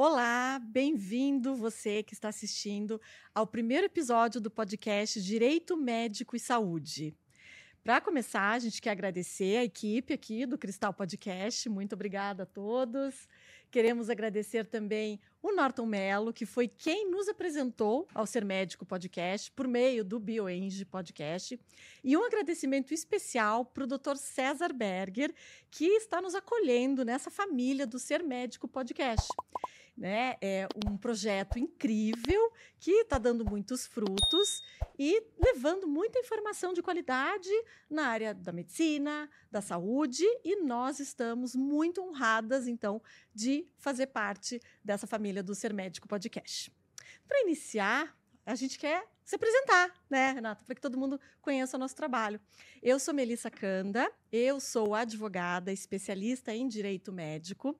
Olá, bem-vindo você que está assistindo ao primeiro episódio do podcast Direito Médico e Saúde. Para começar, a gente quer agradecer a equipe aqui do Cristal Podcast. Muito obrigada a todos. Queremos agradecer também o Norton Mello, que foi quem nos apresentou ao Ser Médico Podcast por meio do BioEng Podcast. E um agradecimento especial para o Dr. César Berger, que está nos acolhendo nessa família do Ser Médico Podcast. Né? É um projeto incrível que está dando muitos frutos e levando muita informação de qualidade na área da medicina, da saúde, e nós estamos muito honradas, então, de fazer parte dessa família do Ser Médico Podcast. Para iniciar, a gente quer se apresentar, né, Renata, para que todo mundo conheça o nosso trabalho. Eu sou Melissa Canda, eu sou advogada, especialista em direito médico.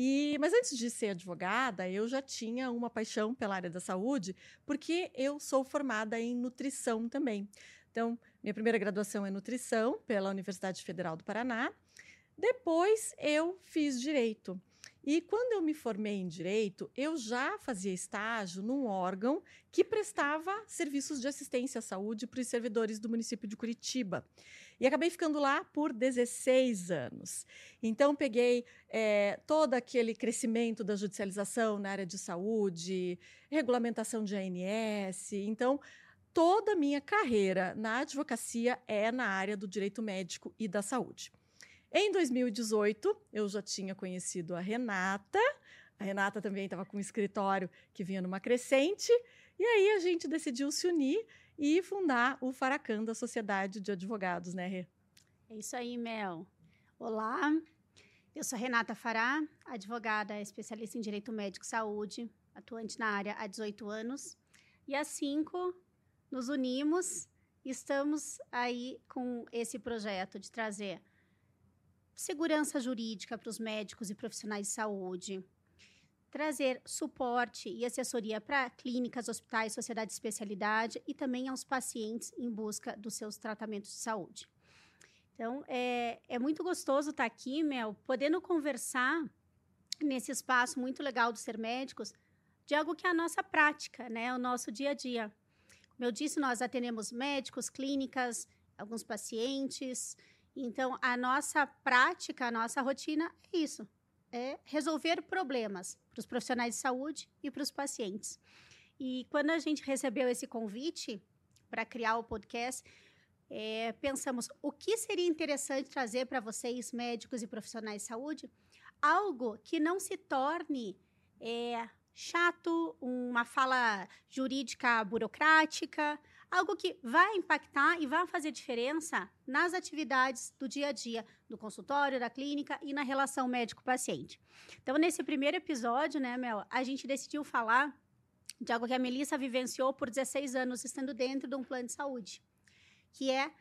E, mas antes de ser advogada, eu já tinha uma paixão pela área da saúde, porque eu sou formada em nutrição também. Então, minha primeira graduação é nutrição pela Universidade Federal do Paraná. Depois eu fiz direito. E quando eu me formei em direito, eu já fazia estágio num órgão que prestava serviços de assistência à saúde para os servidores do município de Curitiba. E acabei ficando lá por 16 anos. Então, peguei é, todo aquele crescimento da judicialização na área de saúde, regulamentação de ANS. Então, toda a minha carreira na advocacia é na área do direito médico e da saúde. Em 2018, eu já tinha conhecido a Renata. A Renata também estava com um escritório que vinha numa crescente. E aí a gente decidiu se unir e fundar o Faracan da Sociedade de Advogados, né, Rê? É isso aí, Mel. Olá, eu sou Renata Fará, advogada especialista em Direito Médico e Saúde, atuante na área há 18 anos. E há cinco nos unimos e estamos aí com esse projeto de trazer segurança jurídica para os médicos e profissionais de saúde, trazer suporte e assessoria para clínicas, hospitais, sociedade de especialidade e também aos pacientes em busca dos seus tratamentos de saúde. Então, é, é muito gostoso estar aqui, Mel, podendo conversar nesse espaço muito legal do Ser Médicos de algo que é a nossa prática, né? O nosso dia a dia. Como eu disse, nós atendemos médicos, clínicas, alguns pacientes, então, a nossa prática, a nossa rotina é isso: é resolver problemas para os profissionais de saúde e para os pacientes. E quando a gente recebeu esse convite para criar o podcast, é, pensamos o que seria interessante trazer para vocês, médicos e profissionais de saúde, algo que não se torne é, chato, uma fala jurídica burocrática, algo que vai impactar e vai fazer diferença nas atividades do dia a dia, do consultório, da clínica e na relação médico-paciente. Então, nesse primeiro episódio, né, Mel, a gente decidiu falar de algo que a Melissa vivenciou por 16 anos estando dentro de um plano de saúde, que é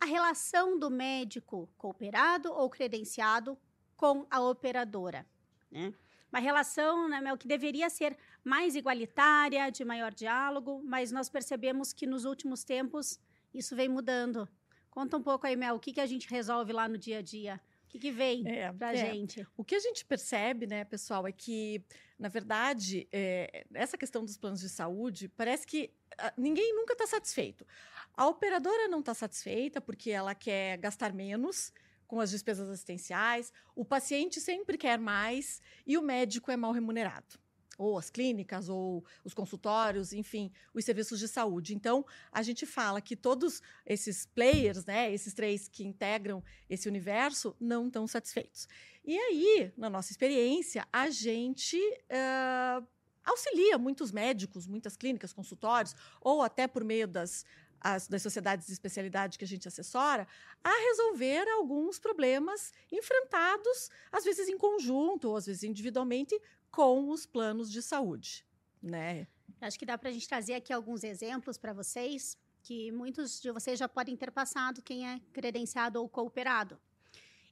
a relação do médico cooperado ou credenciado com a operadora, né? Uma relação, né, Mel, que deveria ser mais igualitária, de maior diálogo, mas nós percebemos que nos últimos tempos isso vem mudando. Conta um pouco aí, Mel, o que, que a gente resolve lá no dia a dia? O que, que vem é, para a é. gente? O que a gente percebe, né, pessoal, é que, na verdade, é, essa questão dos planos de saúde, parece que ah, ninguém nunca está satisfeito. A operadora não está satisfeita porque ela quer gastar menos, com as despesas assistenciais, o paciente sempre quer mais e o médico é mal remunerado. Ou as clínicas, ou os consultórios, enfim, os serviços de saúde. Então, a gente fala que todos esses players, né, esses três que integram esse universo, não estão satisfeitos. E aí, na nossa experiência, a gente. Uh, auxilia muitos médicos, muitas clínicas, consultórios, ou até por meio das as, das sociedades de especialidade que a gente assessora, a resolver alguns problemas enfrentados, às vezes em conjunto, ou às vezes individualmente, com os planos de saúde. Né? Acho que dá para a gente trazer aqui alguns exemplos para vocês, que muitos de vocês já podem ter passado, quem é credenciado ou cooperado.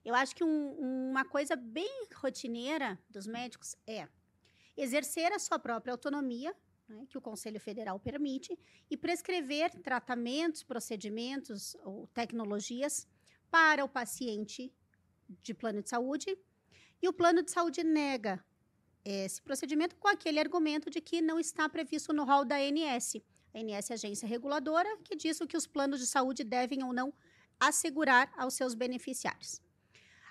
Eu acho que um, uma coisa bem rotineira dos médicos é exercer a sua própria autonomia né, que o Conselho Federal permite, e prescrever tratamentos, procedimentos ou tecnologias para o paciente de plano de saúde. E o plano de saúde nega esse procedimento com aquele argumento de que não está previsto no rol da ANS. A ANS é a agência reguladora que diz o que os planos de saúde devem ou não assegurar aos seus beneficiários.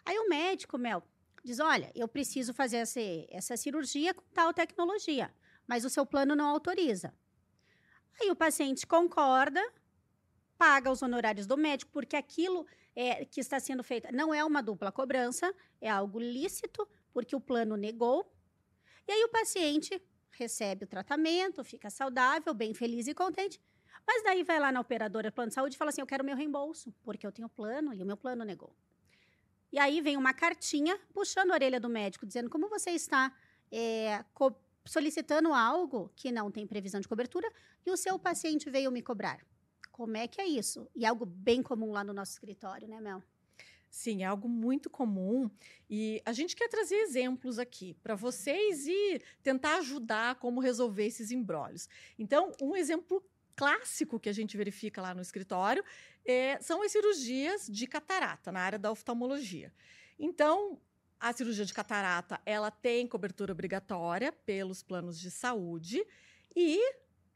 Aí o médico, Mel, diz: olha, eu preciso fazer essa, essa cirurgia com tal tecnologia, mas o seu plano não autoriza. Aí o paciente concorda, paga os honorários do médico, porque aquilo é, que está sendo feito não é uma dupla cobrança, é algo lícito, porque o plano negou. E aí o paciente recebe o tratamento, fica saudável, bem feliz e contente. Mas daí vai lá na operadora plano de saúde e fala assim: Eu quero meu reembolso, porque eu tenho plano e o meu plano negou. E aí vem uma cartinha puxando a orelha do médico, dizendo como você está é, solicitando algo que não tem previsão de cobertura e o seu paciente veio me cobrar. Como é que é isso? E algo bem comum lá no nosso escritório, né, Mel? Sim, é algo muito comum e a gente quer trazer exemplos aqui para vocês e tentar ajudar como resolver esses embrólios. Então, um exemplo clássico que a gente verifica lá no escritório é, são as cirurgias de catarata na área da oftalmologia. Então, a cirurgia de catarata ela tem cobertura obrigatória pelos planos de saúde e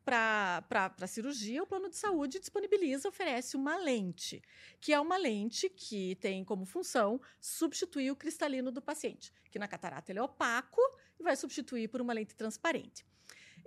para a cirurgia, o plano de saúde disponibiliza, oferece uma lente, que é uma lente que tem como função substituir o cristalino do paciente, que na catarata ele é opaco e vai substituir por uma lente transparente.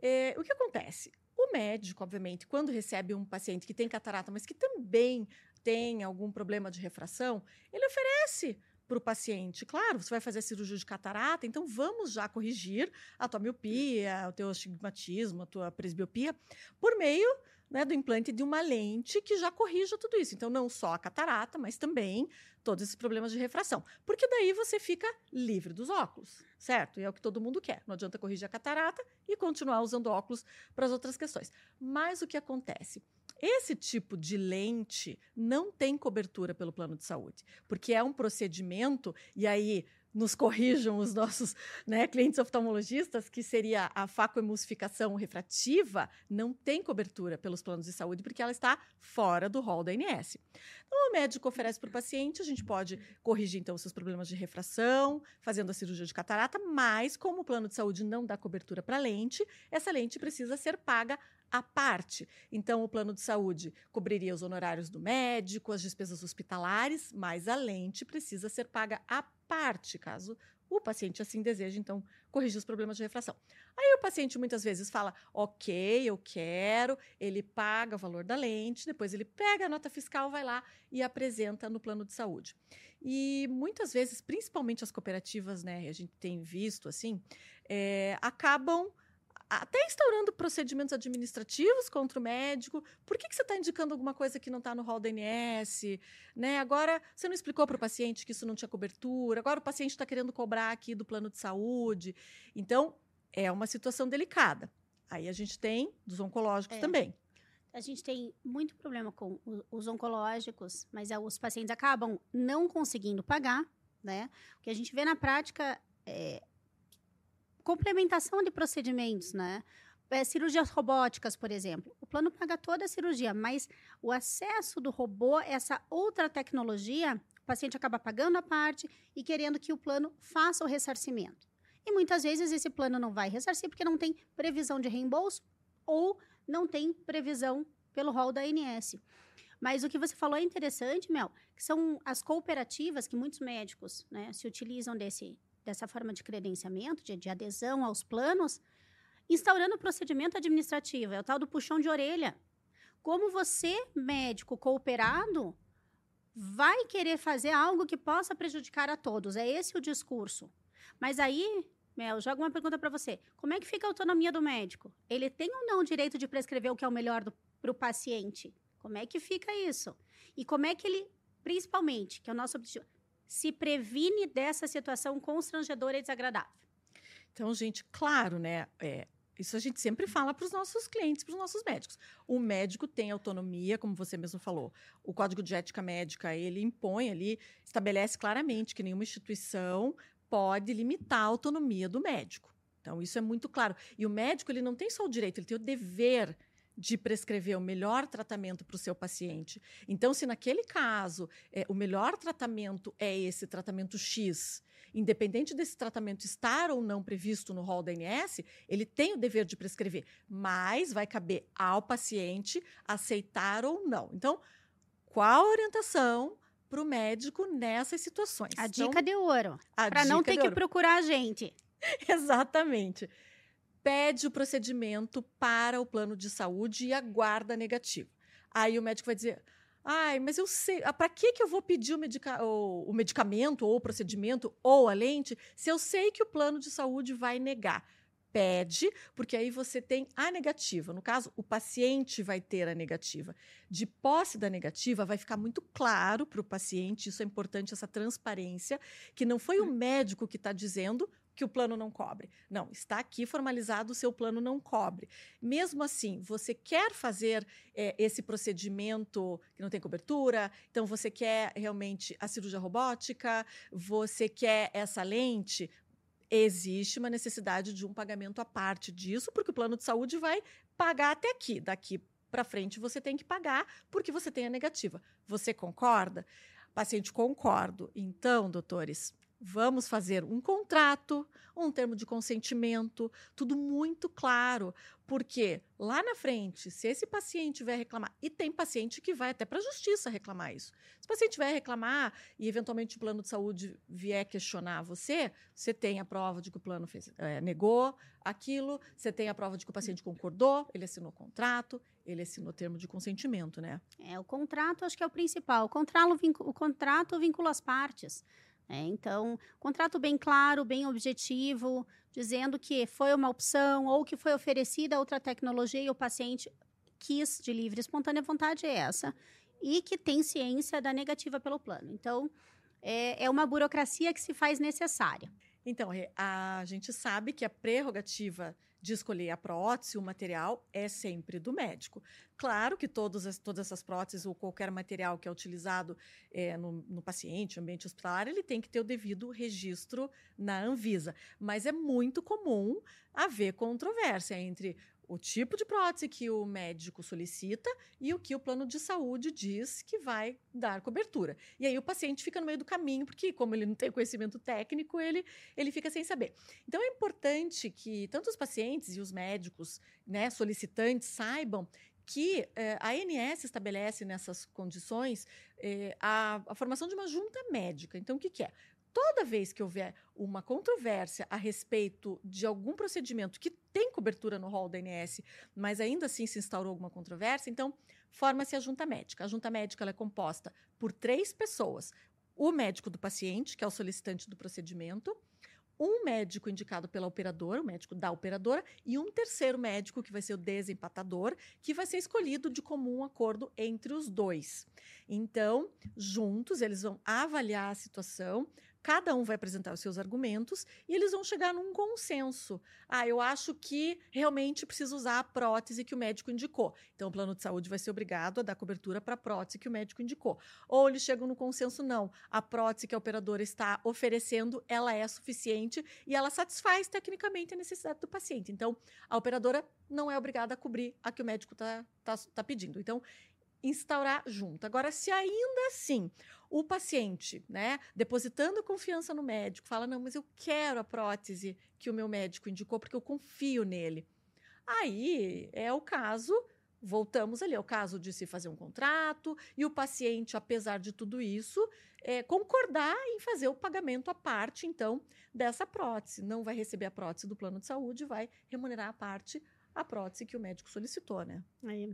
É, o que acontece? O médico, obviamente, quando recebe um paciente que tem catarata, mas que também tem algum problema de refração, ele oferece para o paciente. Claro, você vai fazer cirurgia de catarata, então vamos já corrigir a tua miopia, o teu astigmatismo, a tua presbiopia, por meio né, do implante de uma lente que já corrija tudo isso. Então, não só a catarata, mas também todos esses problemas de refração. Porque daí você fica livre dos óculos, certo? E é o que todo mundo quer. Não adianta corrigir a catarata e continuar usando óculos para as outras questões. Mas o que acontece? Esse tipo de lente não tem cobertura pelo plano de saúde, porque é um procedimento, e aí nos corrijam os nossos né, clientes oftalmologistas, que seria a facoemulsificação refrativa, não tem cobertura pelos planos de saúde, porque ela está fora do rol da ANS. Então, o médico oferece para o paciente, a gente pode corrigir, então, seus problemas de refração, fazendo a cirurgia de catarata, mas como o plano de saúde não dá cobertura para lente, essa lente precisa ser paga à parte. Então, o plano de saúde cobriria os honorários do médico, as despesas hospitalares, mas a lente precisa ser paga à parte, caso o paciente assim deseje, então, corrigir os problemas de refração. Aí o paciente muitas vezes fala, ok, eu quero, ele paga o valor da lente, depois ele pega a nota fiscal, vai lá e apresenta no plano de saúde. E muitas vezes, principalmente as cooperativas, né, a gente tem visto assim, é, acabam até instaurando procedimentos administrativos contra o médico. Por que, que você está indicando alguma coisa que não está no rol da ANS? Né? Agora, você não explicou para o paciente que isso não tinha cobertura, agora o paciente está querendo cobrar aqui do plano de saúde. Então, é uma situação delicada. Aí a gente tem dos oncológicos é. também. A gente tem muito problema com os oncológicos, mas os pacientes acabam não conseguindo pagar, né? O que a gente vê na prática é, complementação de procedimentos, né? É, cirurgias robóticas, por exemplo. O plano paga toda a cirurgia, mas o acesso do robô, essa outra tecnologia, o paciente acaba pagando a parte e querendo que o plano faça o ressarcimento. E muitas vezes esse plano não vai ressarcir porque não tem previsão de reembolso ou não tem previsão pelo rol da ANS. Mas o que você falou é interessante, Mel, que são as cooperativas que muitos médicos né, se utilizam desse, dessa forma de credenciamento, de, de adesão aos planos, instaurando o procedimento administrativo, é o tal do puxão de orelha. Como você, médico cooperado, vai querer fazer algo que possa prejudicar a todos? É esse o discurso. Mas aí, Mel, joga uma pergunta para você. Como é que fica a autonomia do médico? Ele tem ou não o direito de prescrever o que é o melhor para o paciente? Como é que fica isso? E como é que ele, principalmente, que é o nosso objetivo, se previne dessa situação constrangedora e desagradável? Então, gente, claro, né? É, isso a gente sempre fala para os nossos clientes, para os nossos médicos. O médico tem autonomia, como você mesmo falou. O Código de Ética Médica, ele impõe ali, estabelece claramente que nenhuma instituição pode limitar a autonomia do médico. Então, isso é muito claro. E o médico, ele não tem só o direito, ele tem o dever de prescrever o melhor tratamento para o seu paciente. Então, se naquele caso é, o melhor tratamento é esse tratamento X, independente desse tratamento estar ou não previsto no rol da ANS, ele tem o dever de prescrever, mas vai caber ao paciente aceitar ou não. Então, qual a orientação para o médico nessas situações? A então, dica de ouro. Para não ter que procurar a gente. Exatamente pede o procedimento para o plano de saúde e aguarda negativo. Aí o médico vai dizer: Ai, mas eu sei. Ah, para que, que eu vou pedir o, medica o, o, medicamento, ou o procedimento, ou a lente, se eu sei que o plano de saúde vai negar? Pede, porque aí você tem a negativa. No caso, o paciente vai ter a negativa. De posse da negativa, vai ficar muito claro para o paciente, isso é importante, essa transparência, que não foi o hum. médico que está dizendo, que o plano não cobre. Não, está aqui formalizado, o seu plano não cobre. Mesmo assim, você quer fazer é, esse procedimento que não tem cobertura, então você quer realmente a cirurgia robótica, você quer essa lente, existe uma necessidade de um pagamento à parte disso, porque o plano de saúde vai pagar até aqui. Daqui para frente você tem que pagar porque você tem a negativa. Você concorda? Paciente, concordo. Então, doutores, Vamos fazer um contrato, um termo de consentimento, tudo muito claro, porque lá na frente, se esse paciente vier reclamar, e tem paciente que vai até para a justiça reclamar isso. Se o paciente vier reclamar e eventualmente o plano de saúde vier questionar você, você tem a prova de que o plano fez, é, negou aquilo, você tem a prova de que o paciente concordou, ele assinou o contrato, ele assinou o termo de consentimento, né? É, o contrato acho que é o principal. O contrato, o contrato vincula as partes. É, então, contrato bem claro, bem objetivo, dizendo que foi uma opção ou que foi oferecida outra tecnologia e o paciente quis de livre espontânea vontade é essa, e que tem ciência da negativa pelo plano. Então, é, é uma burocracia que se faz necessária. Então, a gente sabe que a prerrogativa de escolher a prótese, o material, é sempre do médico. Claro que todos as, todas essas próteses ou qualquer material que é utilizado é, no, no paciente, ambiente hospitalar, ele tem que ter o devido registro na Anvisa. Mas é muito comum haver controvérsia entre o tipo de prótese que o médico solicita e o que o plano de saúde diz que vai dar cobertura. E aí o paciente fica no meio do caminho, porque como ele não tem conhecimento técnico, ele, ele fica sem saber. Então é importante que tanto os pacientes e os médicos, né, solicitantes, saibam que eh, a ANS estabelece nessas condições eh, a, a, formação de uma junta médica. Então, o que, que é? Toda vez que houver uma controvérsia a respeito de algum procedimento que tem cobertura no rol da ANS, mas ainda assim se instaurou alguma controvérsia, então forma-se a junta médica. A junta médica é composta por três pessoas: o médico do paciente, que é o solicitante do procedimento, um médico indicado pela operadora, o médico da operadora, e um terceiro médico, que vai ser o desempatador, que vai ser escolhido de comum acordo entre os dois. Então, juntos, eles vão avaliar a situação, Cada um vai apresentar os seus argumentos e eles vão chegar num consenso. Ah, eu acho que realmente precisa usar a prótese que o médico indicou. Então, o plano de saúde vai ser obrigado a dar cobertura para a prótese que o médico indicou. Ou eles chegam no consenso, não. A prótese que a operadora está oferecendo, ela é suficiente e ela satisfaz tecnicamente a necessidade do paciente. Então, a operadora não é obrigada a cobrir a que o médico está tá, tá pedindo. Então, instaurar junto. Agora, se ainda assim o paciente, né, depositando confiança no médico, fala: não, mas eu quero a prótese que o meu médico indicou porque eu confio nele. Aí é o caso, voltamos ali, é o caso de se fazer um contrato e o paciente, apesar de tudo isso, é, concordar em fazer o pagamento à parte, então, dessa prótese. Não vai receber a prótese do plano de saúde, vai remunerar a parte a prótese que o médico solicitou, né?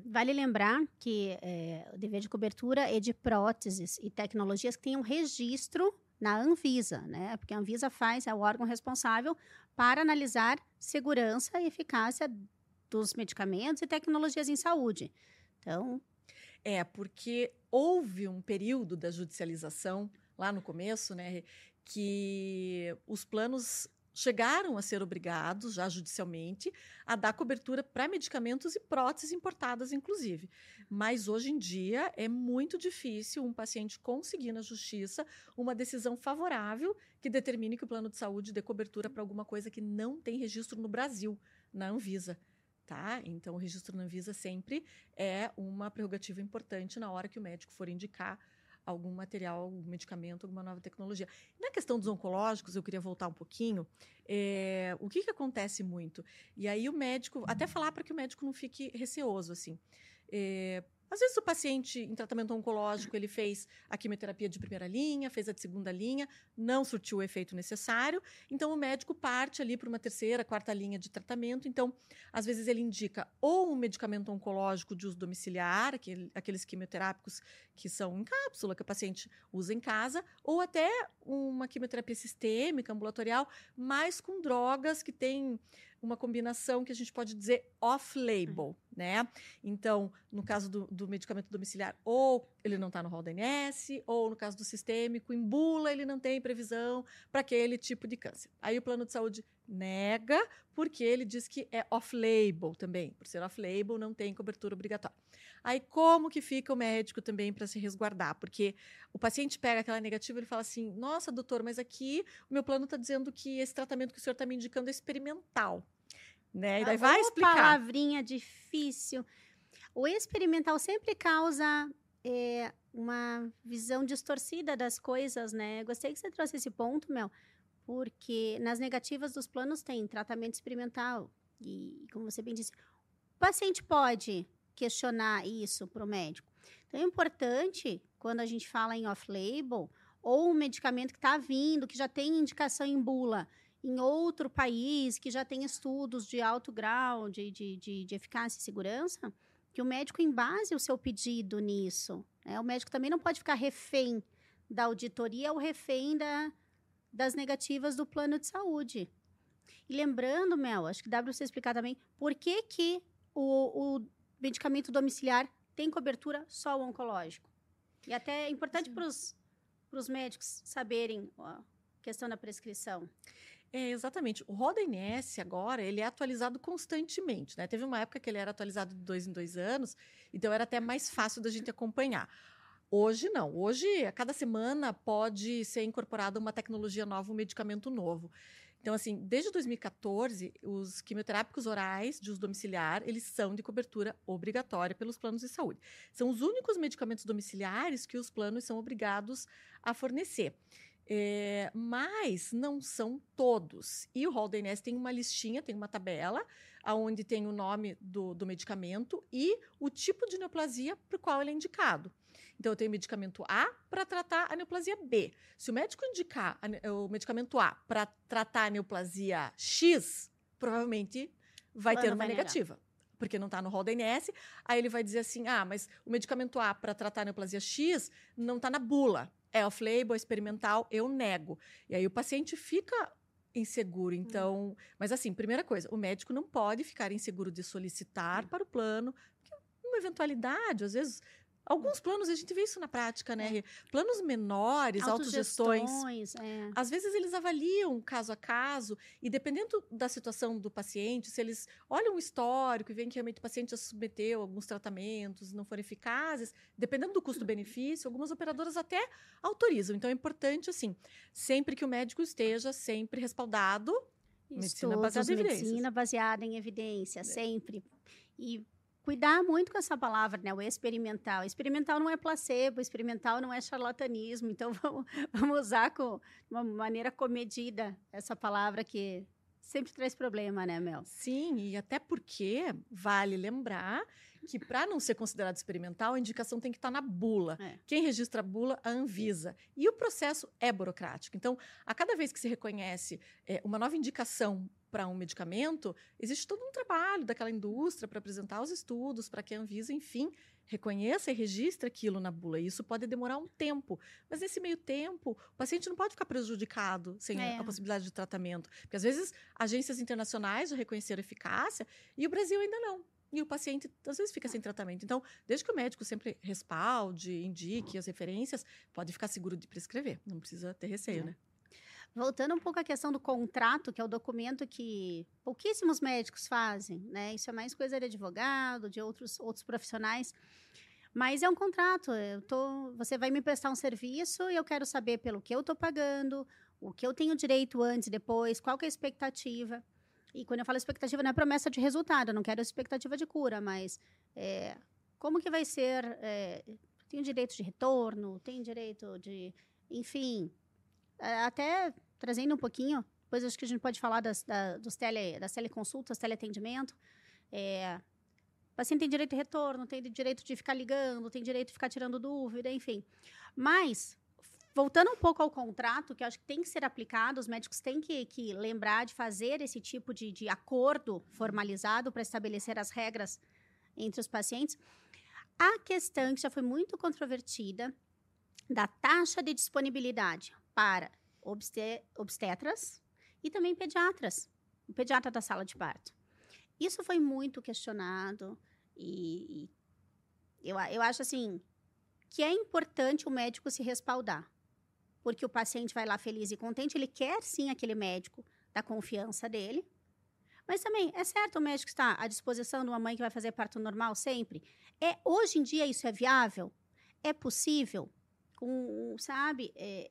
Vale lembrar que é, o dever de cobertura é de próteses e tecnologias que tenham registro na Anvisa, né? Porque a Anvisa faz, é o órgão responsável para analisar segurança e eficácia dos medicamentos e tecnologias em saúde. Então. É, porque houve um período da judicialização lá no começo, né? Que os planos chegaram a ser obrigados, já judicialmente, a dar cobertura para medicamentos e próteses importadas, inclusive. Mas hoje em dia é muito difícil um paciente conseguir na justiça uma decisão favorável que determine que o plano de saúde dê cobertura para alguma coisa que não tem registro no Brasil, na Anvisa. tá? Então, o registro na Anvisa sempre é uma prerrogativa importante na hora que o médico for indicar algum material, algum medicamento, alguma nova tecnologia. Na questão dos oncológicos, eu queria voltar um pouquinho. É, o que, que acontece muito? E aí o médico, até falar para que o médico não fique receoso, assim. É, às vezes o paciente em tratamento oncológico, ele fez a quimioterapia de primeira linha, fez a de segunda linha, não surtiu o efeito necessário, então o médico parte ali para uma terceira, quarta linha de tratamento. Então, às vezes ele indica ou um medicamento oncológico de uso domiciliar, aquele, aqueles quimioterápicos que são em cápsula, que o paciente usa em casa, ou até uma quimioterapia sistêmica, ambulatorial, mas com drogas que têm uma combinação que a gente pode dizer off-label, né? Então, no caso do, do medicamento domiciliar, ou ele não está no rol da NS, ou no caso do sistêmico, em bula, ele não tem previsão para aquele tipo de câncer. Aí o plano de saúde nega, porque ele diz que é off-label também. Por ser off-label, não tem cobertura obrigatória. Aí, como que fica o médico também para se resguardar? Porque o paciente pega aquela negativa e fala assim: nossa, doutor, mas aqui o meu plano está dizendo que esse tratamento que o senhor está me indicando é experimental. Né? E daí vai explicar. palavrinha difícil. O experimental sempre causa é, uma visão distorcida das coisas, né? Gostei que você trouxe esse ponto, Mel, porque nas negativas dos planos tem tratamento experimental. E, como você bem disse, o paciente pode questionar isso para o médico. Então, é importante, quando a gente fala em off-label, ou um medicamento que está vindo, que já tem indicação em bula, em outro país, que já tem estudos de alto grau de, de, de, de eficácia e segurança, que o médico embase o seu pedido nisso. Né? O médico também não pode ficar refém da auditoria ou refém da, das negativas do plano de saúde. E lembrando, Mel, acho que dá para você explicar também por que, que o, o medicamento domiciliar tem cobertura só o oncológico. E até é importante para os médicos saberem a questão da prescrição. É, exatamente. O RODA-INS agora, ele é atualizado constantemente, né? Teve uma época que ele era atualizado de dois em dois anos, então era até mais fácil da gente acompanhar. Hoje não. Hoje, a cada semana pode ser incorporada uma tecnologia nova, um medicamento novo. Então, assim, desde 2014, os quimioterápicos orais de uso domiciliar, eles são de cobertura obrigatória pelos planos de saúde. São os únicos medicamentos domiciliares que os planos são obrigados a fornecer. É, mas não são todos. E o rol da INS tem uma listinha, tem uma tabela, onde tem o nome do, do medicamento e o tipo de neoplasia para o qual ele é indicado. Então, eu tenho medicamento A para tratar a neoplasia B. Se o médico indicar a, o medicamento A para tratar a neoplasia X, provavelmente vai ter uma negativa. Porque não está no rol da INS. Aí ele vai dizer assim: ah, mas o medicamento A para tratar a neoplasia X não está na bula. É off-label, é experimental, eu nego. E aí o paciente fica inseguro. Hum. Então, mas assim, primeira coisa, o médico não pode ficar inseguro de solicitar para o plano, porque uma eventualidade, às vezes Alguns planos, a gente vê isso na prática, né? É. Planos menores, autogestões. É. Às vezes eles avaliam caso a caso, e dependendo da situação do paciente, se eles olham o histórico e veem que realmente o paciente já submeteu alguns tratamentos, não foram eficazes, dependendo do custo-benefício, algumas operadoras até autorizam. Então é importante, assim, sempre que o médico esteja sempre respaldado. Medicina baseada em evidência. Medicina baseada em evidência, é. sempre. E cuidar muito com essa palavra, né? O experimental. Experimental não é placebo, experimental não é charlatanismo. Então, vamos, vamos usar com uma maneira comedida essa palavra que sempre traz problema, né, Mel? Sim, e até porque vale lembrar que para não ser considerado experimental, a indicação tem que estar tá na bula. É. Quem registra a bula? A Anvisa. E o processo é burocrático. Então, a cada vez que se reconhece é, uma nova indicação para um medicamento, existe todo um trabalho daquela indústria para apresentar os estudos, para que a Anvisa, enfim, reconheça e registre aquilo na bula. E isso pode demorar um tempo. Mas nesse meio tempo, o paciente não pode ficar prejudicado sem é. a possibilidade de tratamento. Porque às vezes agências internacionais já reconheceram eficácia e o Brasil ainda não. E o paciente, às vezes, fica sem tratamento. Então, desde que o médico sempre respalde, indique as referências, pode ficar seguro de prescrever. Não precisa ter receio, é. né? Voltando um pouco à questão do contrato, que é o documento que pouquíssimos médicos fazem, né? Isso é mais coisa de advogado, de outros, outros profissionais. Mas é um contrato. Eu tô, você vai me prestar um serviço e eu quero saber pelo que eu estou pagando, o que eu tenho direito antes depois, qual é a expectativa. E quando eu falo expectativa, não é promessa de resultado, eu não quero expectativa de cura, mas é, como que vai ser? É, tem direito de retorno, tem direito de. Enfim, até trazendo um pouquinho, depois acho que a gente pode falar das, da, dos tele, das teleconsultas, teleatendimento. É, o paciente tem direito de retorno, tem direito de ficar ligando, tem direito de ficar tirando dúvida, enfim. Mas, voltando um pouco ao contrato, que eu acho que tem que ser aplicado, os médicos têm que, que lembrar de fazer esse tipo de, de acordo formalizado para estabelecer as regras entre os pacientes. A questão que já foi muito controvertida da taxa de disponibilidade para obstetras e também pediatras, o pediatra da sala de parto. Isso foi muito questionado e, e eu, eu acho assim que é importante o médico se respaldar, porque o paciente vai lá feliz e contente, ele quer sim aquele médico da confiança dele, mas também é certo o médico estar à disposição de uma mãe que vai fazer parto normal sempre. É hoje em dia isso é viável? É possível? Com, sabe? É,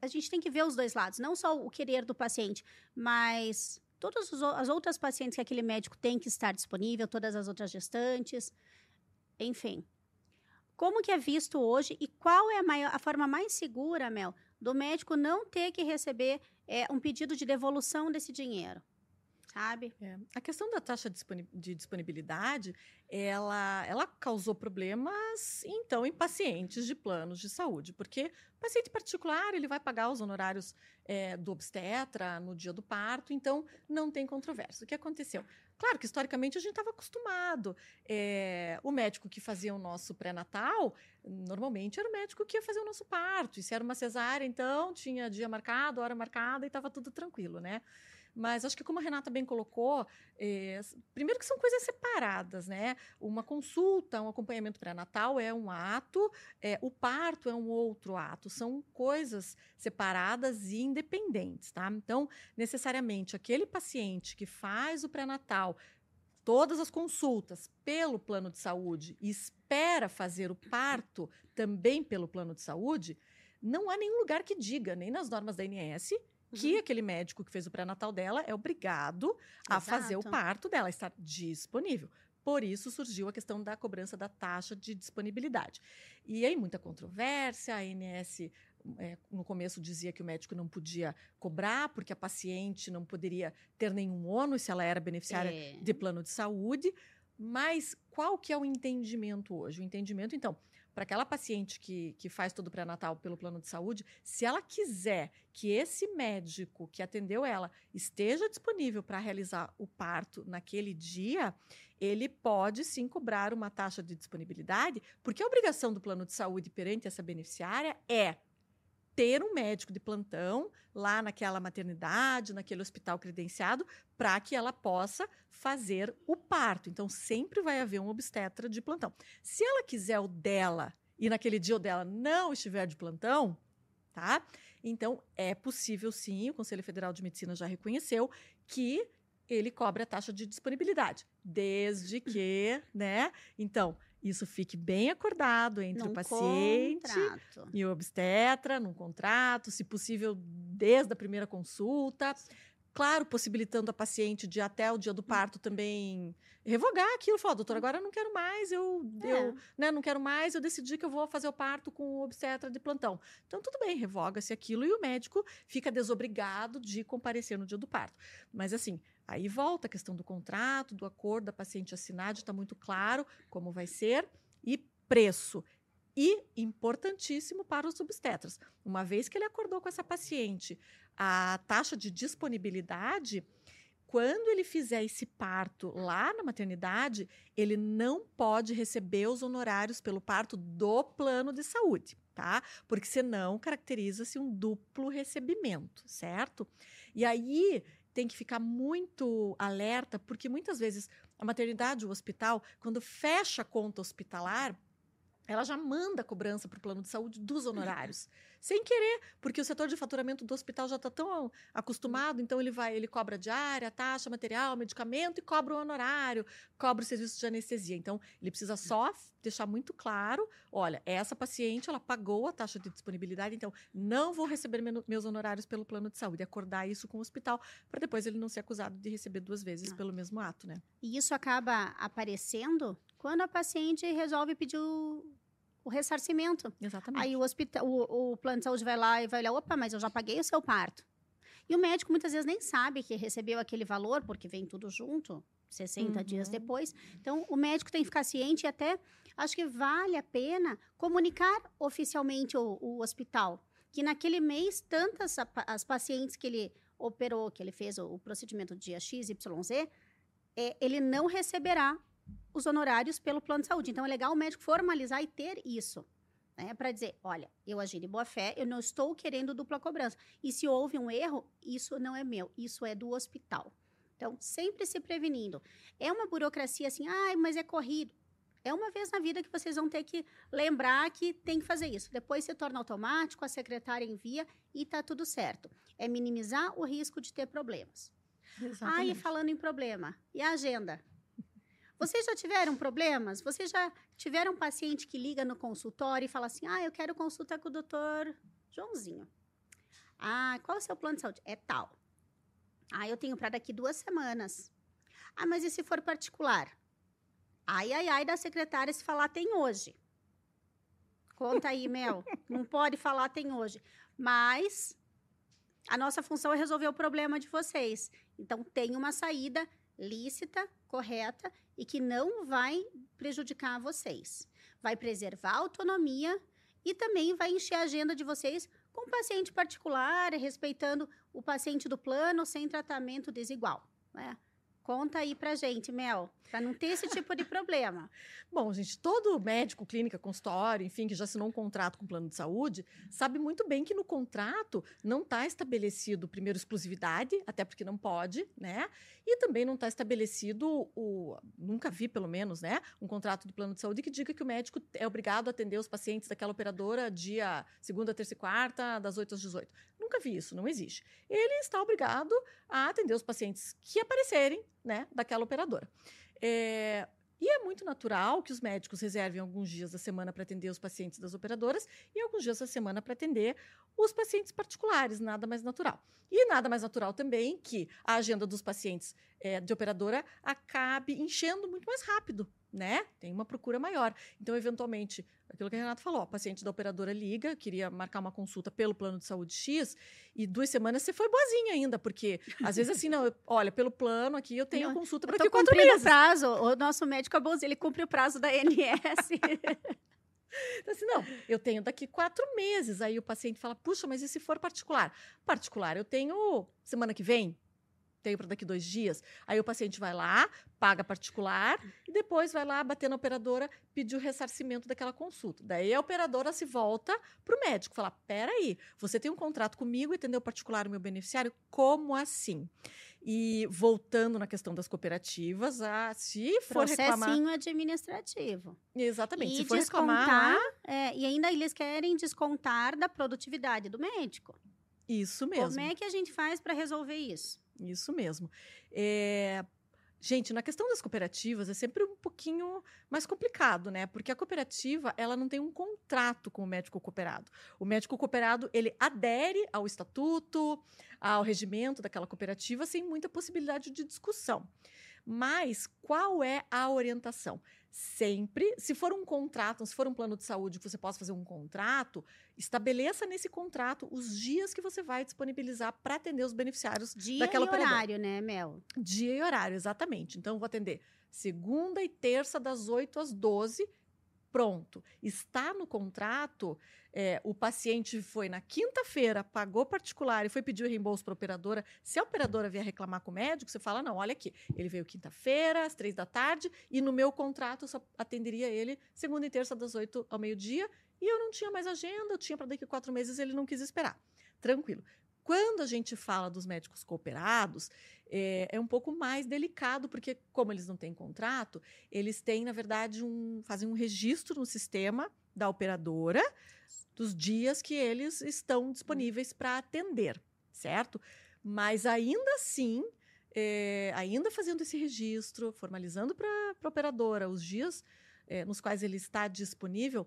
a gente tem que ver os dois lados, não só o querer do paciente, mas todas as outras pacientes que aquele médico tem que estar disponível, todas as outras gestantes, enfim. Como que é visto hoje e qual é a, maior, a forma mais segura, Mel, do médico não ter que receber é, um pedido de devolução desse dinheiro? Sabe? É. A questão da taxa de disponibilidade, ela, ela causou problemas, então, em pacientes de planos de saúde, porque o paciente particular, ele vai pagar os honorários é, do obstetra no dia do parto, então não tem controvérsia. O que aconteceu? Claro que historicamente a gente estava acostumado. É, o médico que fazia o nosso pré-natal, normalmente era o médico que ia fazer o nosso parto. E se era uma cesárea, então tinha dia marcado, hora marcada e estava tudo tranquilo, né? Mas acho que como a Renata bem colocou, é, primeiro que são coisas separadas, né? Uma consulta, um acompanhamento pré-natal é um ato, é, o parto é um outro ato. São coisas separadas e independentes, tá? Então, necessariamente, aquele paciente que faz o pré-natal todas as consultas pelo plano de saúde e espera fazer o parto também pelo plano de saúde, não há nenhum lugar que diga, nem nas normas da INS, que uhum. aquele médico que fez o pré-natal dela é obrigado a fazer o parto dela, estar disponível. Por isso surgiu a questão da cobrança da taxa de disponibilidade. E aí, muita controvérsia, a ANS é, no começo dizia que o médico não podia cobrar, porque a paciente não poderia ter nenhum ônus se ela era beneficiária é. de plano de saúde. Mas qual que é o entendimento hoje? O entendimento, então, para aquela paciente que, que faz todo o pré-natal pelo plano de saúde, se ela quiser que esse médico que atendeu ela esteja disponível para realizar o parto naquele dia, ele pode sim cobrar uma taxa de disponibilidade, porque a obrigação do plano de saúde perante essa beneficiária é ter um médico de plantão lá naquela maternidade, naquele hospital credenciado, para que ela possa fazer o parto. Então, sempre vai haver um obstetra de plantão. Se ela quiser o dela e naquele dia o dela não estiver de plantão, tá? Então, é possível sim, o Conselho Federal de Medicina já reconheceu que ele cobre a taxa de disponibilidade, desde que, né? Então, isso fique bem acordado entre num o paciente contrato. e o obstetra, num contrato, se possível, desde a primeira consulta. Claro, possibilitando a paciente de até o dia do parto também revogar aquilo. Falar, doutor, agora eu não quero mais, eu, é. eu né, não quero mais, eu decidi que eu vou fazer o parto com o obstetra de plantão. Então, tudo bem, revoga-se aquilo e o médico fica desobrigado de comparecer no dia do parto. Mas, assim, Aí volta a questão do contrato, do acordo da paciente assinado, está muito claro como vai ser, e preço. E importantíssimo para os obstetras. Uma vez que ele acordou com essa paciente a taxa de disponibilidade, quando ele fizer esse parto lá na maternidade, ele não pode receber os honorários pelo parto do plano de saúde, tá? Porque senão caracteriza-se um duplo recebimento, certo? E aí tem que ficar muito alerta, porque muitas vezes a maternidade, o hospital, quando fecha a conta hospitalar, ela já manda a cobrança para o plano de saúde dos honorários. Sem querer, porque o setor de faturamento do hospital já está tão acostumado, então ele vai, ele cobra diária, taxa, material, medicamento e cobra o honorário, cobra o serviço de anestesia. Então, ele precisa só deixar muito claro, olha, essa paciente, ela pagou a taxa de disponibilidade, então não vou receber meus honorários pelo plano de saúde, acordar isso com o hospital, para depois ele não ser acusado de receber duas vezes ah. pelo mesmo ato, né? E isso acaba aparecendo quando a paciente resolve pedir o, o ressarcimento. Exatamente. Aí o, hospital, o, o plano de saúde vai lá e vai olhar, opa, mas eu já paguei o seu parto. E o médico muitas vezes nem sabe que recebeu aquele valor, porque vem tudo junto, 60 uhum. dias depois. Então, o médico tem que ficar ciente e até acho que vale a pena comunicar oficialmente o, o hospital. Que naquele mês, tantas as pacientes que ele operou, que ele fez o, o procedimento dia X, Y, Z, é, ele não receberá os honorários pelo plano de saúde. Então, é legal o médico formalizar e ter isso. Né, para dizer, olha, eu agi de boa fé, eu não estou querendo dupla cobrança. E se houve um erro, isso não é meu, isso é do hospital. Então, sempre se prevenindo. É uma burocracia assim, ah, mas é corrido. É uma vez na vida que vocês vão ter que lembrar que tem que fazer isso. Depois se torna automático, a secretária envia e está tudo certo. É minimizar o risco de ter problemas. Exatamente. Ah, e falando em problema, e a agenda? Vocês já tiveram problemas? Vocês já tiveram um paciente que liga no consultório e fala assim: ah, eu quero consulta com o doutor Joãozinho. Ah, qual é o seu plano de saúde? É tal. Ah, eu tenho para daqui duas semanas. Ah, mas e se for particular? Ai, ai, ai da secretária se falar tem hoje. Conta aí, Mel. Não pode falar tem hoje. Mas a nossa função é resolver o problema de vocês. Então, tem uma saída lícita, correta e que não vai prejudicar vocês. Vai preservar a autonomia e também vai encher a agenda de vocês com paciente particular, respeitando o paciente do plano, sem tratamento desigual. Né? Conta aí pra gente, Mel, para não ter esse tipo de problema. Bom, gente, todo médico, clínica, consultório, enfim, que já assinou um contrato com o plano de saúde, sabe muito bem que no contrato não está estabelecido, primeiro, exclusividade, até porque não pode, né? E também não está estabelecido o. Nunca vi, pelo menos, né? Um contrato do plano de saúde que diga que o médico é obrigado a atender os pacientes daquela operadora dia segunda, terça e quarta, das 8 às 18. Nunca vi isso, não existe. Ele está obrigado a atender os pacientes que aparecerem, né, daquela operadora. É, e é muito natural que os médicos reservem alguns dias da semana para atender os pacientes das operadoras e alguns dias da semana para atender os pacientes particulares, nada mais natural. E nada mais natural também que a agenda dos pacientes é, de operadora acabe enchendo muito mais rápido, né? Tem uma procura maior. Então, eventualmente, aquilo que a Renata falou, o paciente da operadora liga, queria marcar uma consulta pelo plano de saúde X, e duas semanas você foi boazinha ainda, porque às vezes assim, não, olha, pelo plano aqui eu tenho não, consulta para daqui quatro meses. o prazo, o nosso médico é bonzinho, ele cumpre o prazo da ANS. Então, assim, não, eu tenho daqui quatro meses. Aí o paciente fala, puxa, mas e se for particular? Particular, eu tenho semana que vem, tenho para daqui dois dias. Aí o paciente vai lá, paga particular e depois vai lá bater na operadora, pedir o ressarcimento daquela consulta. Daí a operadora se volta para o médico, fala: peraí, você tem um contrato comigo, entendeu particular o meu beneficiário? Como assim? E voltando na questão das cooperativas, a, se for reclamar... administrativo. Exatamente. E se for reclamar... É, e ainda eles querem descontar da produtividade do médico. Isso mesmo. Como é que a gente faz para resolver isso? Isso mesmo. É, Gente, na questão das cooperativas é sempre um pouquinho mais complicado, né? Porque a cooperativa, ela não tem um contrato com o médico cooperado. O médico cooperado, ele adere ao estatuto, ao regimento daquela cooperativa sem muita possibilidade de discussão. Mas qual é a orientação? Sempre, se for um contrato, se for um plano de saúde que você possa fazer um contrato, estabeleça nesse contrato os dias que você vai disponibilizar para atender os beneficiários Dia daquela e operadora. horário, né, Mel? Dia e horário, exatamente. Então, vou atender segunda e terça, das 8 às 12, pronto. Está no contrato, é, o paciente foi na quinta-feira, pagou particular e foi pedir o reembolso para a operadora. Se a operadora vier reclamar com o médico, você fala: não, olha aqui, ele veio quinta-feira, às três da tarde, e no meu contrato só atenderia ele segunda e terça, das oito ao meio-dia, e eu não tinha mais agenda, eu tinha para daqui a quatro meses, ele não quis esperar. Tranquilo. Quando a gente fala dos médicos cooperados, é, é, um pouco mais delicado, porque, como eles não têm contrato, eles têm, na verdade, um, fazem um registro no sistema da operadora dos dias que eles estão disponíveis para atender, certo? Mas ainda assim, é, ainda fazendo esse registro, formalizando para a operadora os dias é, nos quais ele está disponível,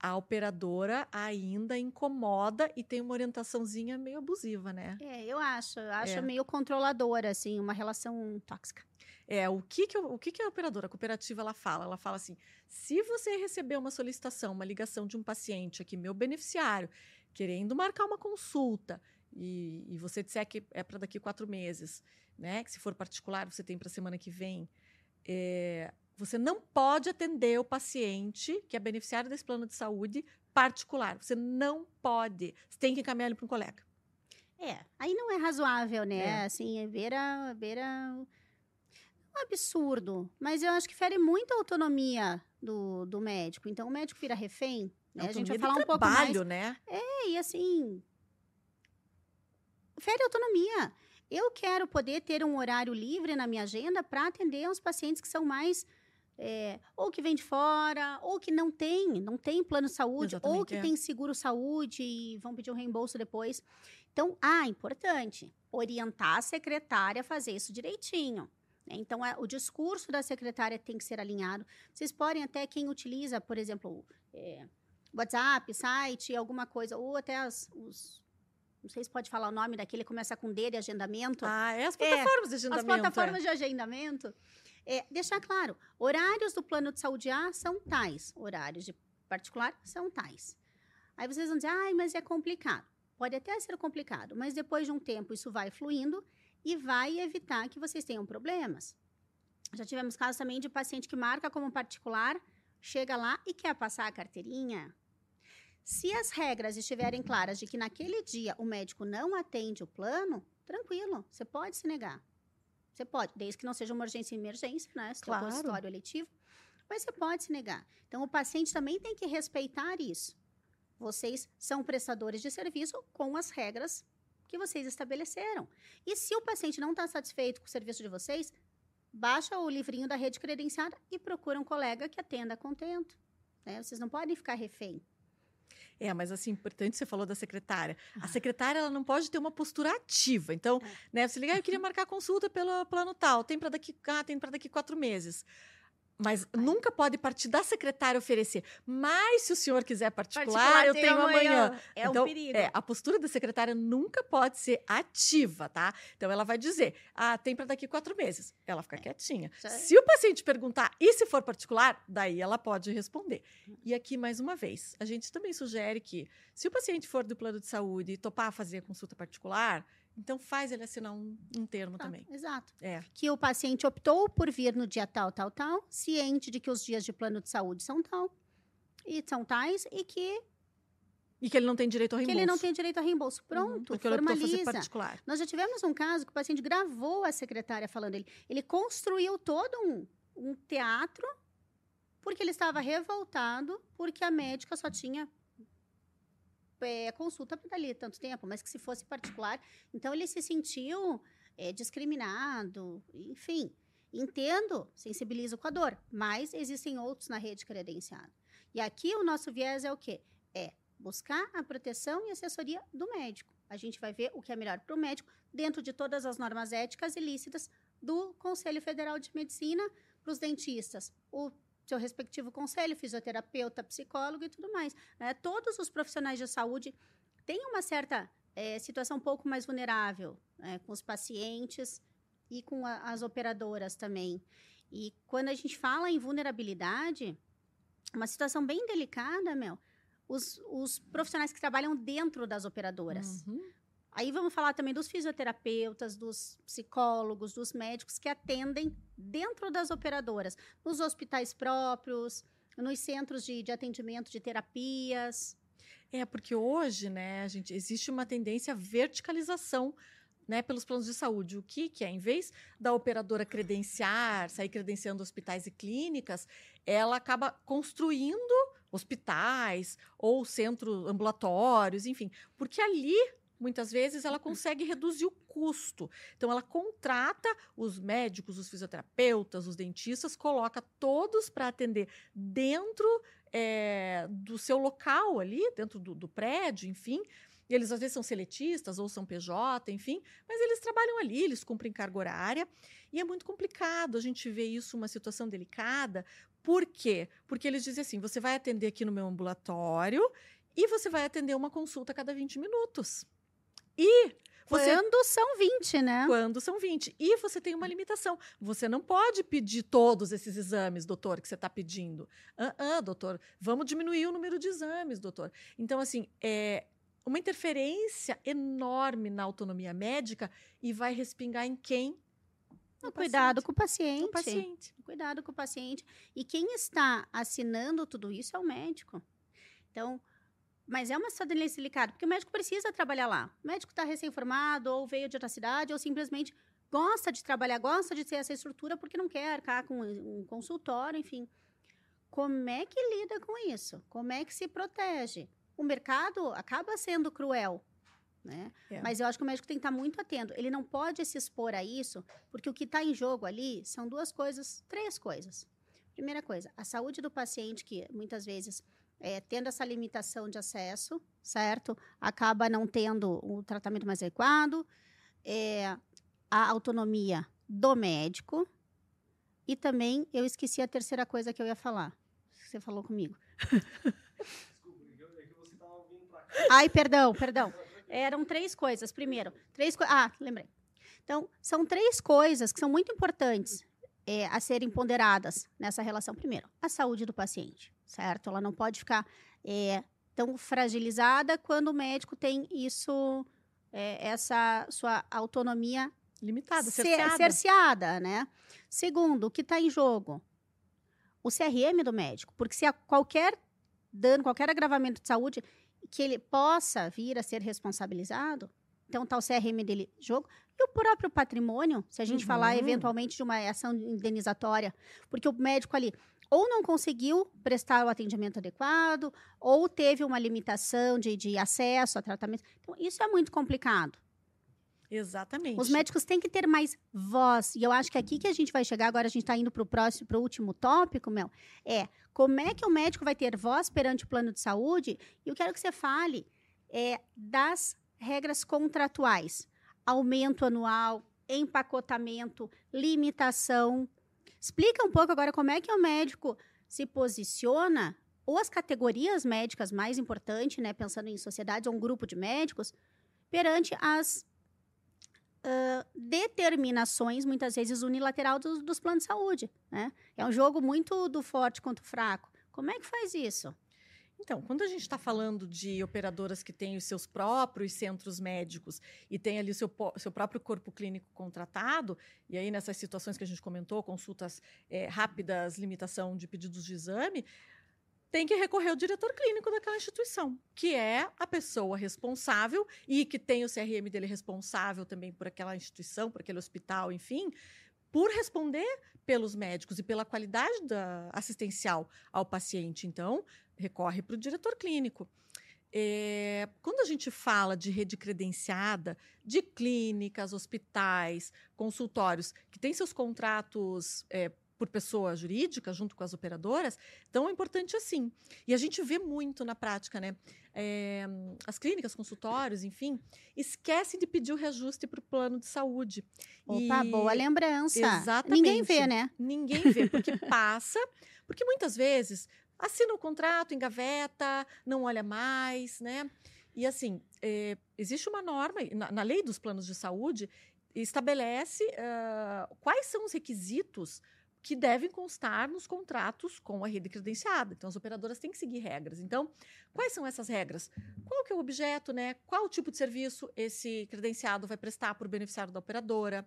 a operadora ainda incomoda e tem uma orientaçãozinha meio abusiva, né? É, eu acho. Eu acho é. meio controladora, assim, uma relação tóxica. É, o que que, o que que a operadora a cooperativa ela fala? Ela fala assim: se você receber uma solicitação, uma ligação de um paciente aqui, meu beneficiário, querendo marcar uma consulta, e, e você disser que é para daqui quatro meses, né? Que se for particular, você tem para semana que vem. É, você não pode atender o paciente que é beneficiário desse plano de saúde particular. Você não pode. Você tem que encaminhar ele para um colega. É, aí não é razoável, né? É. Assim, é beira, beira um absurdo. Mas eu acho que fere muito a autonomia do, do médico. Então, o médico vira refém. Né? A gente vai falar um trabalho, pouco mais. né? É, e assim... Fere a autonomia. Eu quero poder ter um horário livre na minha agenda para atender os pacientes que são mais é, ou que vem de fora, ou que não tem, não tem plano de saúde, Exatamente, ou que é. tem seguro saúde e vão pedir um reembolso depois. Então, ah, importante, orientar a secretária a fazer isso direitinho. Né? Então, é, o discurso da secretária tem que ser alinhado. Vocês podem até, quem utiliza, por exemplo, é, WhatsApp, site, alguma coisa, ou até as, os, não sei se pode falar o nome daquele, começa com D de agendamento. Ah, é as plataformas é, de agendamento. As plataformas é. de agendamento é, deixar claro, horários do plano de saúde A são tais, horários de particular são tais. Aí vocês vão dizer, ai, mas é complicado. Pode até ser complicado, mas depois de um tempo isso vai fluindo e vai evitar que vocês tenham problemas. Já tivemos casos também de paciente que marca como particular, chega lá e quer passar a carteirinha. Se as regras estiverem claras de que naquele dia o médico não atende o plano, tranquilo, você pode se negar. Você pode, desde que não seja uma urgência e emergência, né? Se claro. consultório eletivo. Mas você pode se negar. Então, o paciente também tem que respeitar isso. Vocês são prestadores de serviço com as regras que vocês estabeleceram. E se o paciente não está satisfeito com o serviço de vocês, baixa o livrinho da rede credenciada e procura um colega que atenda contento. Né? Vocês não podem ficar refém. É, mas assim, importante você falou da secretária. A secretária ela não pode ter uma postura ativa. Então, é. né, você liga, ah, eu queria marcar consulta pelo plano tal, tem para daqui, ah, tem para daqui quatro meses. Mas nunca pode partir da secretária oferecer. Mas se o senhor quiser particular, particular eu tenho amanhã. amanhã. É então, um perigo. É, a postura da secretária nunca pode ser ativa, tá? Então ela vai dizer: ah, tem para daqui quatro meses. Ela fica é. quietinha. Já... Se o paciente perguntar, e se for particular, daí ela pode responder. E aqui, mais uma vez, a gente também sugere que, se o paciente for do plano de saúde e topar fazer a consulta particular, então faz ele assinar um, um termo ah, também. Exato. É. Que o paciente optou por vir no dia tal, tal, tal, ciente de que os dias de plano de saúde são tal e são tais e que e que ele não tem direito ao reembolso. Que ele não tem direito ao reembolso. Uhum. Pronto, uhum, formaliza. Fazer particular. Nós já tivemos um caso que o paciente gravou a secretária falando ele. Ele construiu todo um, um teatro porque ele estava revoltado porque a médica só tinha é, consulta para dali tanto tempo, mas que se fosse particular. Então, ele se sentiu é, discriminado, enfim. Entendo, sensibilizo com a dor, mas existem outros na rede credenciada. E aqui o nosso viés é o quê? É buscar a proteção e assessoria do médico. A gente vai ver o que é melhor para o médico dentro de todas as normas éticas e lícitas do Conselho Federal de Medicina para os dentistas. O seu respectivo conselho, fisioterapeuta, psicólogo e tudo mais. Né? Todos os profissionais de saúde têm uma certa é, situação um pouco mais vulnerável né? com os pacientes e com a, as operadoras também. E quando a gente fala em vulnerabilidade, uma situação bem delicada, Mel, os, os profissionais que trabalham dentro das operadoras. Uhum. Aí vamos falar também dos fisioterapeutas, dos psicólogos, dos médicos que atendem dentro das operadoras, nos hospitais próprios, nos centros de, de atendimento de terapias. É, porque hoje, né, gente, existe uma tendência à verticalização né, pelos planos de saúde. O que, que é? Em vez da operadora credenciar, sair credenciando hospitais e clínicas, ela acaba construindo hospitais ou centros ambulatórios, enfim, porque ali muitas vezes ela consegue reduzir o custo. Então, ela contrata os médicos, os fisioterapeutas, os dentistas, coloca todos para atender dentro é, do seu local ali, dentro do, do prédio, enfim. E eles às vezes são seletistas ou são PJ, enfim, mas eles trabalham ali, eles cumprem carga horária. E é muito complicado a gente ver isso, uma situação delicada. Por quê? Porque eles dizem assim: você vai atender aqui no meu ambulatório e você vai atender uma consulta a cada 20 minutos. E você... Quando são 20, né? Quando são 20. E você tem uma limitação. Você não pode pedir todos esses exames, doutor, que você está pedindo. Ah, ah, doutor, vamos diminuir o número de exames, doutor. Então, assim, é uma interferência enorme na autonomia médica e vai respingar em quem? No cuidado com o paciente. O paciente. Cuidado com o paciente. E quem está assinando tudo isso é o médico. Então, mas é uma situação delicada, porque o médico precisa trabalhar lá. O médico está recém-formado, ou veio de outra cidade, ou simplesmente gosta de trabalhar, gosta de ter essa estrutura porque não quer cá com um consultório, enfim. Como é que lida com isso? Como é que se protege? O mercado acaba sendo cruel, né? É. Mas eu acho que o médico tem que estar muito atento. Ele não pode se expor a isso, porque o que está em jogo ali são duas coisas, três coisas. Primeira coisa, a saúde do paciente, que muitas vezes é, tendo essa limitação de acesso, certo? Acaba não tendo o tratamento mais adequado, é, a autonomia do médico e também eu esqueci a terceira coisa que eu ia falar. Você falou comigo. Ai, perdão, perdão. Eram três coisas. Primeiro, três coisas. Ah, lembrei. Então, são três coisas que são muito importantes é, a serem ponderadas nessa relação. Primeiro, a saúde do paciente certo? Ela não pode ficar é, tão fragilizada quando o médico tem isso, é, essa sua autonomia limitada, cerceada. cerceada, né? Segundo, o que está em jogo? O CRM do médico, porque se há qualquer dano, qualquer agravamento de saúde que ele possa vir a ser responsabilizado, então está o CRM dele em jogo, e o próprio patrimônio, se a gente uhum. falar eventualmente de uma ação indenizatória, porque o médico ali, ou não conseguiu prestar o atendimento adequado, ou teve uma limitação de, de acesso a tratamento. Então, isso é muito complicado. Exatamente. Os médicos têm que ter mais voz. E eu acho que aqui que a gente vai chegar, agora a gente está indo para o próximo, para o último tópico, Mel, é como é que o médico vai ter voz perante o plano de saúde? E eu quero que você fale é, das regras contratuais. Aumento anual, empacotamento, limitação Explica um pouco agora como é que o médico se posiciona, ou as categorias médicas mais importantes, né, pensando em sociedade, ou um grupo de médicos, perante as uh, determinações, muitas vezes unilateral, dos, dos planos de saúde. Né? É um jogo muito do forte contra o fraco. Como é que faz isso? Então, quando a gente está falando de operadoras que têm os seus próprios centros médicos e tem ali o seu, seu próprio corpo clínico contratado, e aí nessas situações que a gente comentou, consultas é, rápidas, limitação de pedidos de exame, tem que recorrer ao diretor clínico daquela instituição, que é a pessoa responsável e que tem o CRM dele responsável também por aquela instituição, por aquele hospital, enfim, por responder pelos médicos e pela qualidade da assistencial ao paciente. Então, recorre para o diretor clínico. É, quando a gente fala de rede credenciada, de clínicas, hospitais, consultórios, que têm seus contratos é, por pessoa jurídica, junto com as operadoras, tão importante assim. E a gente vê muito na prática, né? É, as clínicas, consultórios, enfim, esquecem de pedir o reajuste para o plano de saúde. Opa, e... boa lembrança. Exatamente. Ninguém vê, né? Ninguém vê, porque passa. Porque muitas vezes assina o contrato, engaveta, não olha mais, né? E assim, é, existe uma norma na, na, lei dos planos de saúde estabelece uh, quais são os requisitos que devem constar nos contratos com a rede credenciada. Então, as operadoras têm que seguir regras. Então, quais são essas regras? Qual que é o objeto, né? Qual o tipo de serviço esse credenciado vai prestar para o beneficiário da operadora?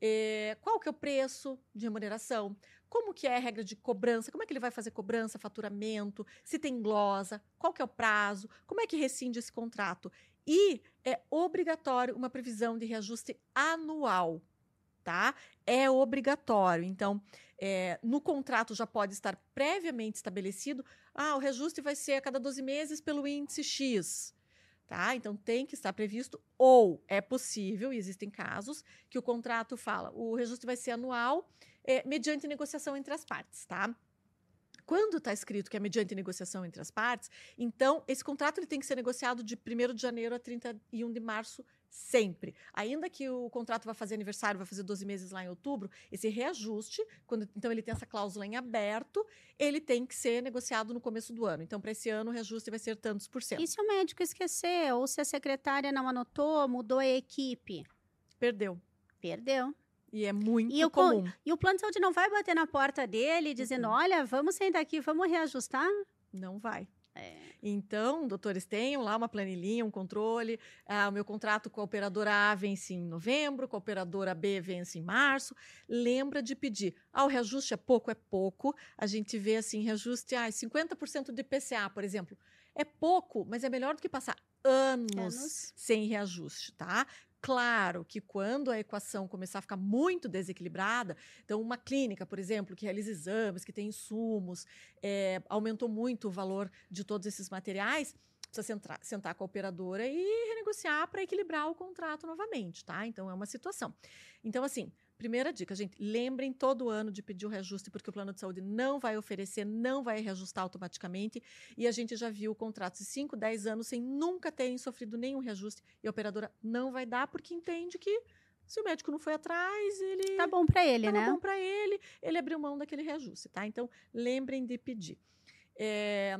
É, qual que é o preço de remuneração? Como que é a regra de cobrança? Como é que ele vai fazer cobrança, faturamento? Se tem glosa? Qual que é o prazo? Como é que rescinde esse contrato? E é obrigatório uma previsão de reajuste anual, tá? É obrigatório. Então, é, no contrato já pode estar previamente estabelecido, ah, o reajuste vai ser a cada 12 meses pelo índice X. Tá? Então tem que estar previsto, ou é possível, e existem casos, que o contrato fala, o reajuste vai ser anual, é, mediante negociação entre as partes, tá? Quando está escrito que é mediante negociação entre as partes, então esse contrato ele tem que ser negociado de 1 de janeiro a 31 de março sempre. Ainda que o contrato vá fazer aniversário, vai fazer 12 meses lá em outubro, esse reajuste, quando então ele tem essa cláusula em aberto, ele tem que ser negociado no começo do ano. Então, para esse ano, o reajuste vai ser tantos por cento. E se o médico esquecer, ou se a secretária não anotou, mudou a equipe? Perdeu. Perdeu. E é muito e o, comum. E o plano de saúde não vai bater na porta dele dizendo: uhum. olha, vamos sentar aqui, vamos reajustar? Não vai. É. Então, doutores, tenham lá uma planilhinha, um controle. Ah, o meu contrato com a operadora A vence em novembro, com a operadora B vence em março. Lembra de pedir. Ah, o reajuste é pouco? É pouco. A gente vê assim, reajuste, ah, 50% de PCA, por exemplo. É pouco, mas é melhor do que passar anos, anos. sem reajuste, tá? Claro que quando a equação começar a ficar muito desequilibrada, então uma clínica, por exemplo, que realiza exames, que tem insumos, é, aumentou muito o valor de todos esses materiais, precisa sentar, sentar com a operadora e renegociar para equilibrar o contrato novamente, tá? Então é uma situação. Então, assim, Primeira dica, gente, lembrem todo ano de pedir o reajuste, porque o plano de saúde não vai oferecer, não vai reajustar automaticamente. E a gente já viu contratos de 5, 10 anos sem nunca terem sofrido nenhum reajuste e a operadora não vai dar, porque entende que se o médico não foi atrás, ele. Tá bom para ele, né? Tá bom para ele, ele abriu mão daquele reajuste, tá? Então, lembrem de pedir. É,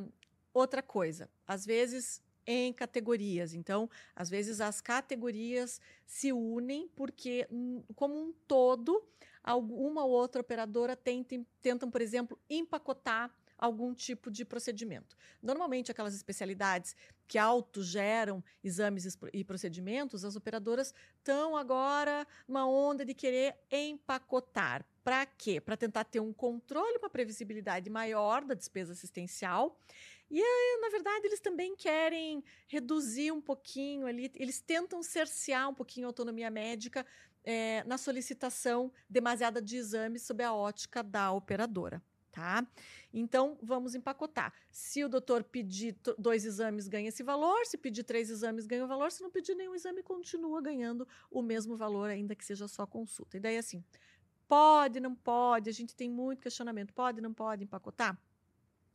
outra coisa, às vezes em categorias. Então, às vezes as categorias se unem porque, hum, como um todo, alguma ou outra operadora tentem, tentam, por exemplo, empacotar algum tipo de procedimento. Normalmente, aquelas especialidades que autogeram exames e procedimentos, as operadoras estão agora numa onda de querer empacotar. Para quê? Para tentar ter um controle, uma previsibilidade maior da despesa assistencial e, na verdade, eles também querem reduzir um pouquinho ali, eles tentam cercear um pouquinho a autonomia médica é, na solicitação demasiada de exames sob a ótica da operadora. Tá? Então, vamos empacotar. Se o doutor pedir dois exames, ganha esse valor. Se pedir três exames, ganha o valor. Se não pedir nenhum exame, continua ganhando o mesmo valor, ainda que seja só consulta. E daí, assim, pode, não pode? A gente tem muito questionamento. Pode, não pode empacotar?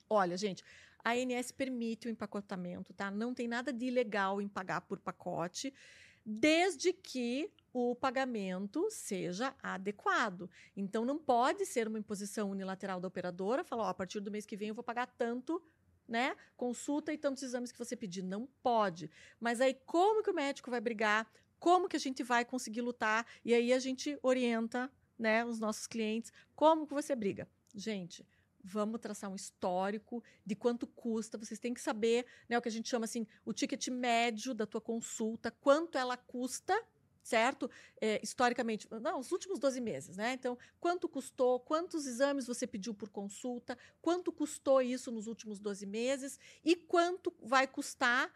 Olha, gente, a ANS permite o empacotamento, tá? Não tem nada de ilegal em pagar por pacote, desde que o pagamento seja adequado. Então, não pode ser uma imposição unilateral da operadora, falar, ó, a partir do mês que vem eu vou pagar tanto, né? Consulta e tantos exames que você pedir. Não pode. Mas aí, como que o médico vai brigar? Como que a gente vai conseguir lutar? E aí a gente orienta, né, os nossos clientes, como que você briga. Gente, Vamos traçar um histórico de quanto custa. Vocês têm que saber né, o que a gente chama assim, o ticket médio da tua consulta, quanto ela custa, certo? É, historicamente, não, os últimos 12 meses, né? Então, quanto custou, quantos exames você pediu por consulta, quanto custou isso nos últimos 12 meses e quanto vai custar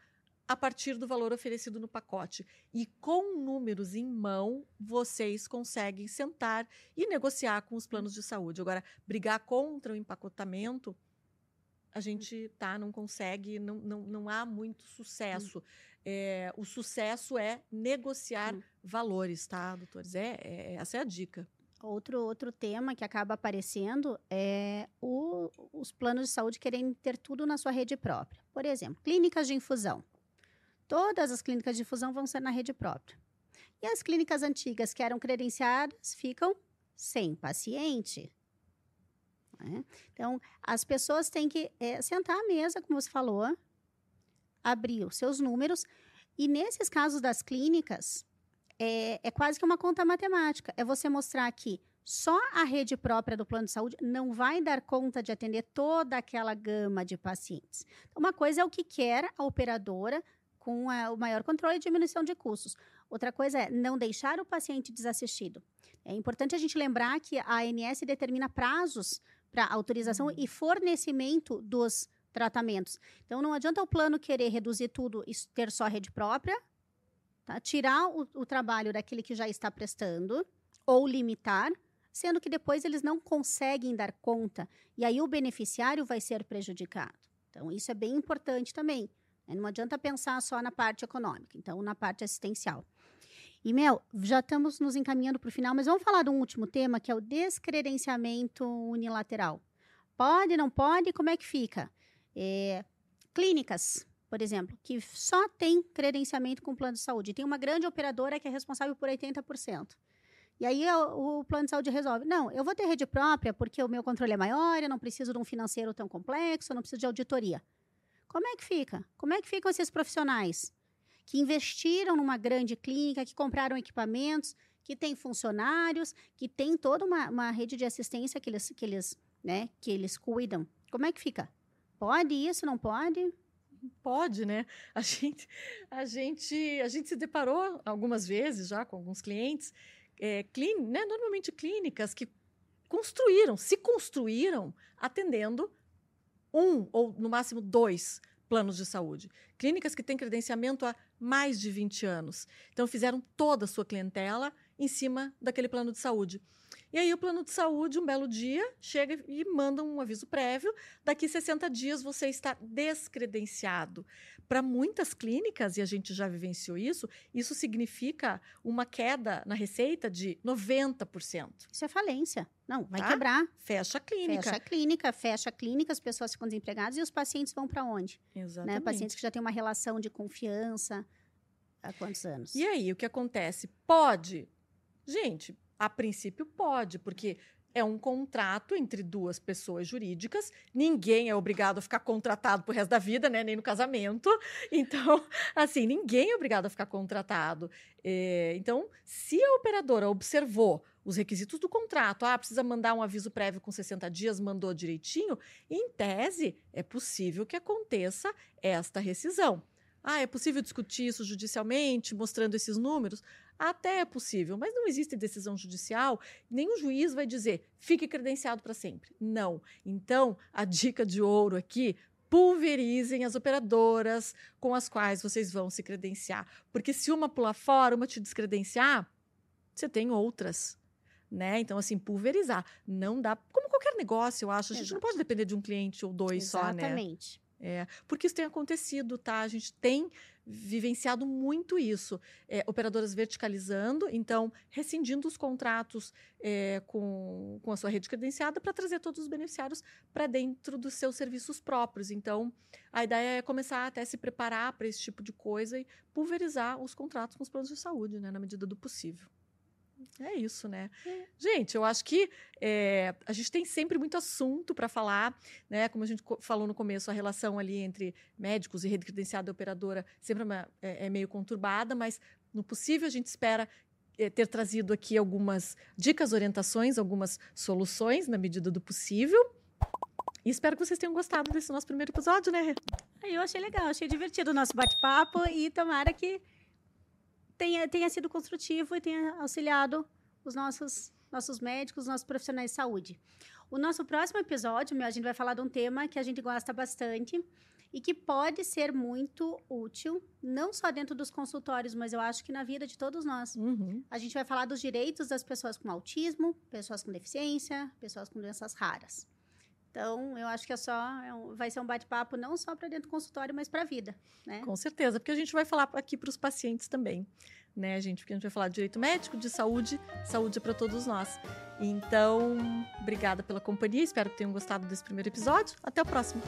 a partir do valor oferecido no pacote. E com números em mão, vocês conseguem sentar e negociar com os planos de saúde. Agora, brigar contra o empacotamento, a gente tá, não consegue, não, não, não há muito sucesso. É, o sucesso é negociar valores, tá, doutores? É, é, essa é a dica. Outro, outro tema que acaba aparecendo é o, os planos de saúde querem ter tudo na sua rede própria. Por exemplo, clínicas de infusão. Todas as clínicas de fusão vão ser na rede própria. E as clínicas antigas que eram credenciadas ficam sem paciente. Né? Então, as pessoas têm que é, sentar à mesa, como você falou, abrir os seus números. E nesses casos das clínicas, é, é quase que uma conta matemática. É você mostrar que só a rede própria do plano de saúde não vai dar conta de atender toda aquela gama de pacientes. Uma coisa é o que quer a operadora com a, o maior controle e diminuição de custos. Outra coisa é não deixar o paciente desassistido. É importante a gente lembrar que a ANS determina prazos para autorização uhum. e fornecimento dos tratamentos. Então, não adianta o plano querer reduzir tudo e ter só rede própria, tá? tirar o, o trabalho daquele que já está prestando ou limitar, sendo que depois eles não conseguem dar conta. E aí o beneficiário vai ser prejudicado. Então, isso é bem importante também? Não adianta pensar só na parte econômica, então na parte assistencial. E, Mel, já estamos nos encaminhando para o final, mas vamos falar de um último tema, que é o descredenciamento unilateral. Pode, não pode? Como é que fica? É, clínicas, por exemplo, que só tem credenciamento com plano de saúde. Tem uma grande operadora que é responsável por 80%. E aí o, o, plano de saúde resolve. Não, eu vou ter rede própria porque o meu controle é maior, eu não preciso de um financeiro tão complexo, eu não preciso de auditoria. Como é que fica? Como é que ficam esses profissionais que investiram numa grande clínica, que compraram equipamentos, que tem funcionários, que tem toda uma, uma rede de assistência que eles, que, eles, né, que eles cuidam? Como é que fica? Pode isso, não pode? Pode, né? A gente, a gente, a gente se deparou algumas vezes já com alguns clientes, é, clín, né, normalmente clínicas que construíram, se construíram atendendo um ou no máximo dois planos de saúde. Clínicas que têm credenciamento há mais de 20 anos. Então, fizeram toda a sua clientela em cima daquele plano de saúde. E aí o plano de saúde, um belo dia, chega e manda um aviso prévio, daqui 60 dias você está descredenciado. Para muitas clínicas, e a gente já vivenciou isso, isso significa uma queda na receita de 90%. Isso é falência. Não, vai tá? quebrar. Fecha a clínica. Fecha a clínica, fecha a clínica, as pessoas ficam desempregadas e os pacientes vão para onde? Exatamente. Né? Pacientes que já têm uma relação de confiança há quantos anos? E aí, o que acontece? Pode. Gente, a princípio pode, porque é um contrato entre duas pessoas jurídicas. Ninguém é obrigado a ficar contratado pro resto da vida, né? Nem no casamento. Então, assim, ninguém é obrigado a ficar contratado. É, então, se a operadora observou os requisitos do contrato, ah, precisa mandar um aviso prévio com 60 dias, mandou direitinho, em tese, é possível que aconteça esta rescisão. Ah, é possível discutir isso judicialmente, mostrando esses números? Até é possível, mas não existe decisão judicial, nenhum juiz vai dizer fique credenciado para sempre. Não. Então, a dica de ouro aqui pulverizem as operadoras com as quais vocês vão se credenciar. Porque se uma pular fora, uma te descredenciar, você tem outras. Né? Então, assim, pulverizar. Não dá. Como qualquer negócio, eu acho. A gente Exato. não pode depender de um cliente ou dois Exatamente. só, né? Exatamente. É, porque isso tem acontecido, tá? A gente tem vivenciado muito isso. É, operadoras verticalizando, então, rescindindo os contratos é, com, com a sua rede credenciada para trazer todos os beneficiários para dentro dos seus serviços próprios. Então, a ideia é começar até se preparar para esse tipo de coisa e pulverizar os contratos com os planos de saúde, né, na medida do possível. É isso, né? É. Gente, eu acho que é, a gente tem sempre muito assunto para falar, né? Como a gente falou no começo, a relação ali entre médicos e rede credenciada e operadora sempre é, é, é meio conturbada, mas no possível a gente espera é, ter trazido aqui algumas dicas, orientações, algumas soluções na medida do possível. E espero que vocês tenham gostado desse nosso primeiro episódio, né? Eu achei legal, achei divertido o nosso bate-papo e tomara que tenha, tenha sido construtivo e tenha auxiliado os nossos, nossos médicos, nossos profissionais de saúde. O nosso próximo episódio, meu, a gente vai falar de um tema que a gente gosta bastante e que pode ser muito útil, não só dentro dos consultórios, mas eu acho que na vida de todos nós. Uhum. A gente vai falar dos direitos das pessoas com autismo, pessoas com deficiência, pessoas com doenças raras. Então, eu acho que é só é um, vai ser um bate-papo não só para dentro do consultório, mas para a vida, né? Com certeza, porque a gente vai falar aqui para os pacientes também, né, gente? Porque a gente vai falar de direito médico, de saúde, saúde para todos nós. Então, obrigada pela companhia, espero que tenham gostado desse primeiro episódio. Até o próximo.